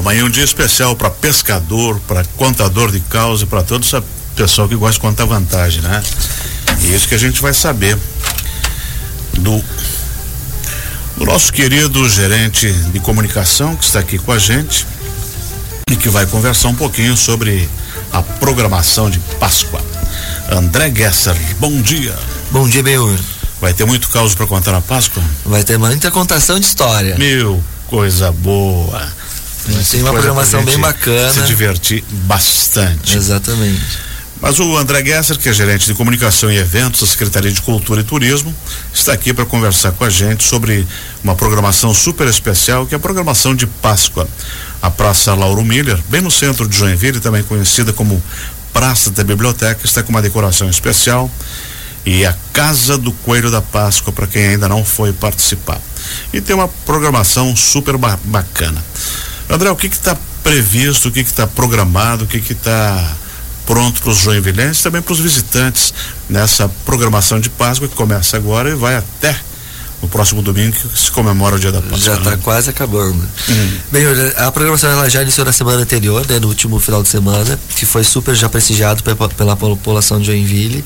Amanhã é um dia especial para pescador, para contador de causa, para todo esse pessoal que gosta de contar vantagem, né? E isso que a gente vai saber do, do nosso querido gerente de comunicação que está aqui com a gente e que vai conversar um pouquinho sobre a programação de Páscoa. André Gesser, bom dia. Bom dia, Benhur. Vai ter muito caos para contar na Páscoa? Vai ter muita contação de história. Meu, coisa boa. Tem uma programação bem bacana. Se divertir bastante. Exatamente. Mas o André Gesser, que é gerente de comunicação e eventos da Secretaria de Cultura e Turismo, está aqui para conversar com a gente sobre uma programação super especial, que é a programação de Páscoa. A Praça Lauro Miller, bem no centro de Joinville, também conhecida como Praça da Biblioteca, está com uma decoração especial e a Casa do Coelho da Páscoa para quem ainda não foi participar. E tem uma programação super ba bacana. André, o que está previsto, o que está programado, o que está pronto para os joinvilenses, também para os visitantes nessa programação de Páscoa que começa agora e vai até no próximo domingo que se comemora o dia da Páscoa. Já está né? quase acabando. Uhum. Bem, a programação ela já iniciou na semana anterior, né, no último final de semana, que foi super já prestigiado pela, pela população de Joinville.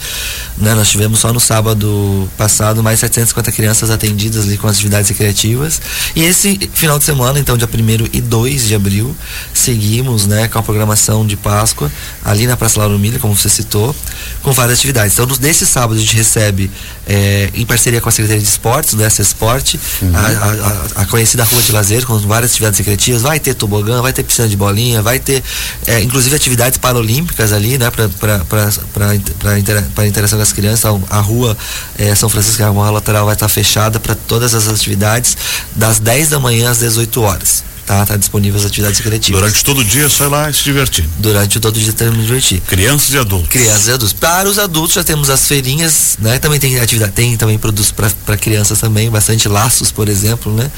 Né, nós tivemos só no sábado passado mais 750 crianças atendidas ali com as atividades recreativas. E esse final de semana, então, dia 1 e 2 de abril, seguimos né, com a programação de Páscoa ali na Praça Lauro Miller, como você citou, com várias atividades. Então, nesse sábado a gente recebe, é, em parceria com a Secretaria de Esportes, né, Esporte, uhum. a, a, a, conhecida rua de lazer, com várias atividades recreativas, vai ter tobogã, vai ter piscina de bolinha, vai ter é, inclusive atividades paralímpicas ali, né, para intera interação com as crianças. A, a rua é, São Francisco, a rua lateral vai estar fechada para todas as atividades, das 10 da manhã às 18 horas tá, tá disponível as atividades recreativas. Durante todo o dia, só ir lá e se divertir. Durante todo o dia temos me divertir. Crianças e adultos. Crianças e adultos. Para os adultos já temos as feirinhas, né? Também tem atividade, tem também produtos para crianças também, bastante laços, por exemplo, né?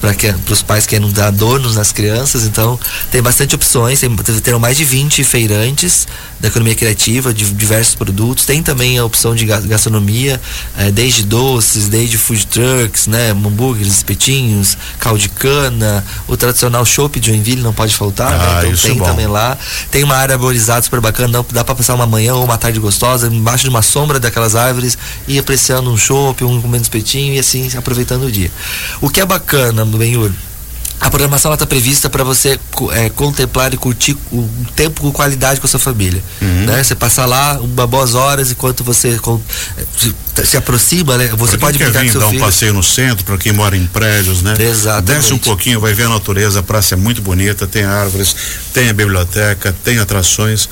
Para que os pais que querem dar adornos nas crianças, então tem bastante opções, tem, terão mais de 20 feirantes da economia criativa, de diversos produtos. Tem também a opção de gastronomia, é, desde doces, desde food trucks, né? Hambúrgueres, espetinhos, caldo de cana, o tradicional chopp de Joinville não pode faltar, né? ah, né? Então tem é também lá. Tem uma área arborizada super bacana, dá para passar uma manhã ou uma tarde gostosa, embaixo de uma sombra daquelas árvores, e apreciando um chopp, um comendo espetinho e assim aproveitando o dia. O que é bacana, Benhur, a programação está prevista para você é, contemplar e curtir o tempo com qualidade com a sua família. Uhum. Né? Você passar lá uma boas horas enquanto você se, se, aproxima, né? Você pra pode quer vir dar um passeio no centro para quem mora em prédios, né? Exatamente. Desce um pouquinho, vai ver a natureza, a praça é muito bonita, tem árvores, tem a biblioteca, tem atrações.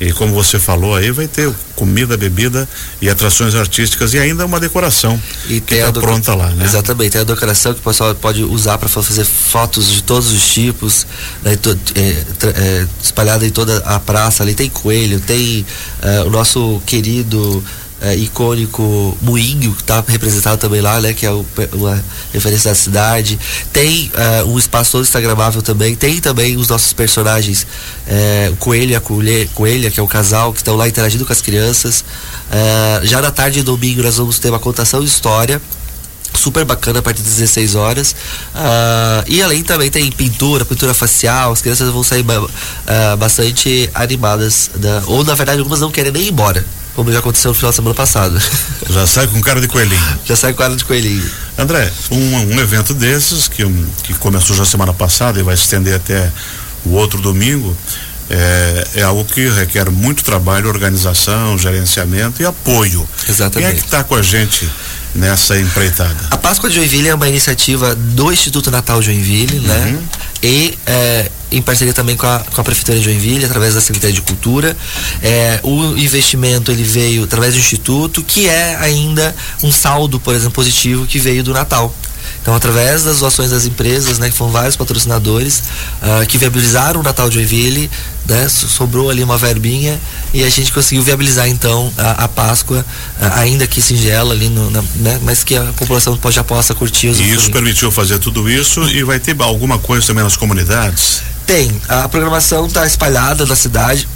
E como você falou aí, vai ter comida, bebida e atrações artísticas e ainda uma decoração e que está pronta lá, né? Exatamente, tem a decoração que o pessoal pode usar para fazer fotos de todos os tipos, né, é, é, espalhada em toda a praça ali. Tem coelho, tem é, o nosso querido é, icônico Moinho, que está representado também lá, né? Que é uma referência da cidade. Tem uh, um espaço todo instagramável também. Tem também os nossos personagens, é, o Coelho e a Coelha, que é o casal, que estão lá interagindo com as crianças. Uh, já na tarde de domingo nós vamos ter uma contação de história super bacana a partir das 16 horas. Uh, e além também tem pintura, pintura facial, as crianças vão sair uh, bastante animadas. Da, ou na verdade algumas não querem nem ir embora como já aconteceu no final da semana passada. Já sai com cara de coelhinho. Já sai com cara de coelhinho. André, um, um evento desses que, que começou já semana passada e vai se estender até o outro domingo, é, é, algo que requer muito trabalho, organização, gerenciamento e apoio. Exatamente. Quem é que está com a gente nessa empreitada? A Páscoa de Joinville é uma iniciativa do Instituto Natal Joinville, né? uhum. né? E é, em parceria também com a, com a Prefeitura de Joinville, através da Secretaria de Cultura. É, o investimento ele veio através do Instituto, que é ainda um saldo, por exemplo, positivo que veio do Natal. Então, através das doações das empresas, né, que foram vários patrocinadores uh, que viabilizaram o Natal de Joinville, né, sobrou ali uma verbinha e a gente conseguiu viabilizar então a, a Páscoa, uh, ainda que singela ali, no, na, né, mas que a população já possa curtir. Os e isso permitiu fazer tudo isso e vai ter alguma coisa também nas comunidades? Tem. A programação está espalhada na cidade.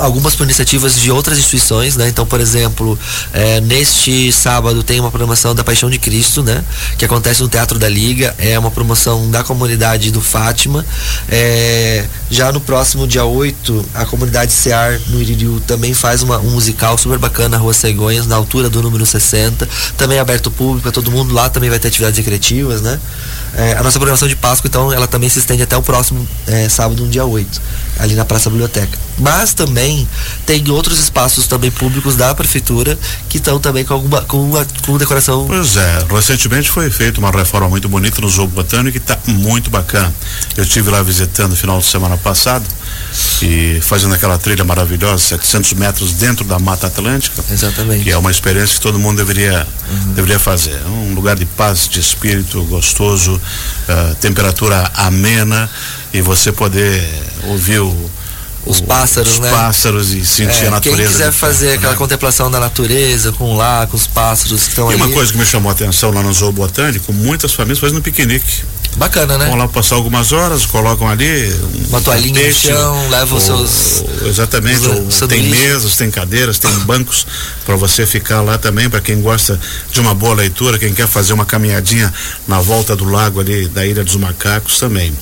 Algumas por iniciativas de outras instituições, né? Então, por exemplo, é, neste sábado tem uma programação da Paixão de Cristo, né? Que acontece no Teatro da Liga, é uma promoção da comunidade do Fátima. É, já no próximo dia 8, a comunidade Cear no Iririu também faz uma, um musical super bacana na Rua Cegonhas, na altura do número 60. Também é aberto público para todo mundo, lá também vai ter atividades recreativas, né? É, a nossa programação de Páscoa, então, ela também se estende até o próximo é, sábado, no dia 8, ali na Praça Biblioteca. Mas também tem outros espaços também públicos da prefeitura que estão também com alguma com, uma, com decoração. Pois é, recentemente foi feita uma reforma muito bonita no Zoo Botânico que está muito bacana. Eu estive lá visitando no final de semana passado e fazendo aquela trilha maravilhosa, 700 metros dentro da Mata Atlântica. Exatamente. Que é uma experiência que todo mundo deveria uhum. deveria fazer. É um lugar de paz, de espírito gostoso, uh, temperatura amena e você poder ouvir o os pássaros, os né? pássaros e sentir é, a natureza. Quem quiser fazer aquela né? contemplação da natureza, com lá, com os pássaros que estão ali. E uma coisa que me chamou a atenção lá no Zoo Botânico, muitas famílias fazendo piquenique. Bacana, né? Vão lá passar algumas horas, colocam ali um uma toalhinha no chão, levam os seus. Exatamente, os, tem mesas, tem cadeiras, tem bancos para você ficar lá também, para quem gosta de uma boa leitura, quem quer fazer uma caminhadinha na volta do lago ali da Ilha dos Macacos também.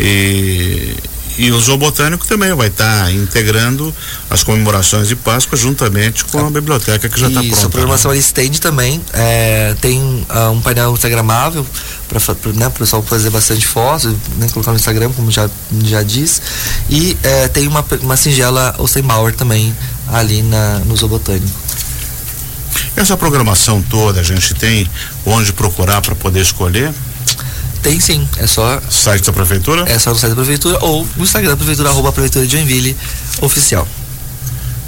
E, e o Zoo Botânico também vai estar tá integrando as comemorações de Páscoa juntamente com a biblioteca que já está pronta. Isso, a programação né? estende também. É, tem uh, um painel instagramável para né, o pessoal fazer bastante fotos, né, colocar no Instagram, como já, já diz. E é, tem uma, uma singela Ostenbauer também ali na, no Zoo Botânico. Essa programação toda a gente tem onde procurar para poder escolher? Tem sim, é só. Site da prefeitura? É só no site da prefeitura ou no Instagram da prefeitura, arroba prefeitura de Joinville oficial.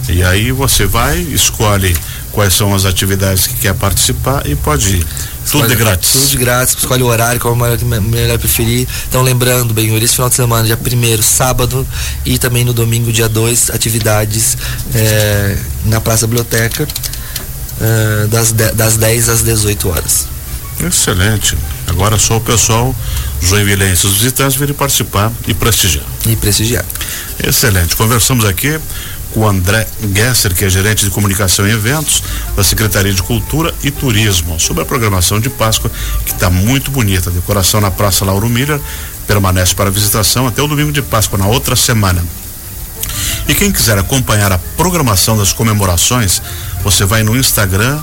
E aí você vai, escolhe quais são as atividades que quer participar e pode ir. Tudo de grátis. Tudo de grátis, escolhe o horário, qual é o melhor, melhor preferir. Então, lembrando, bem, esse final de semana, dia primeiro, sábado, e também no domingo, dia 2, atividades é, na Praça Biblioteca, é, das, de, das 10 às 18 horas. Excelente. Agora só o pessoal joinvilense, os visitantes virem participar e prestigiar. E prestigiar. Excelente. Conversamos aqui com o André Gesser, que é gerente de comunicação e eventos da Secretaria de Cultura e Turismo, sobre a programação de Páscoa, que está muito bonita. A decoração na Praça Lauro Miller permanece para visitação até o domingo de Páscoa, na outra semana. E quem quiser acompanhar a programação das comemorações, você vai no Instagram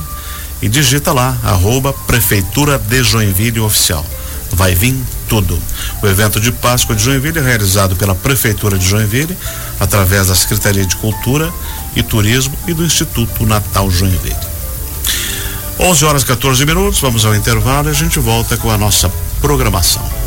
e digita lá, arroba Prefeitura de Joinville Oficial. Vai vir tudo. O evento de Páscoa de Joinville é realizado pela Prefeitura de Joinville, através da Secretaria de Cultura e Turismo e do Instituto Natal Joinville. 11 horas 14 minutos, vamos ao intervalo e a gente volta com a nossa programação.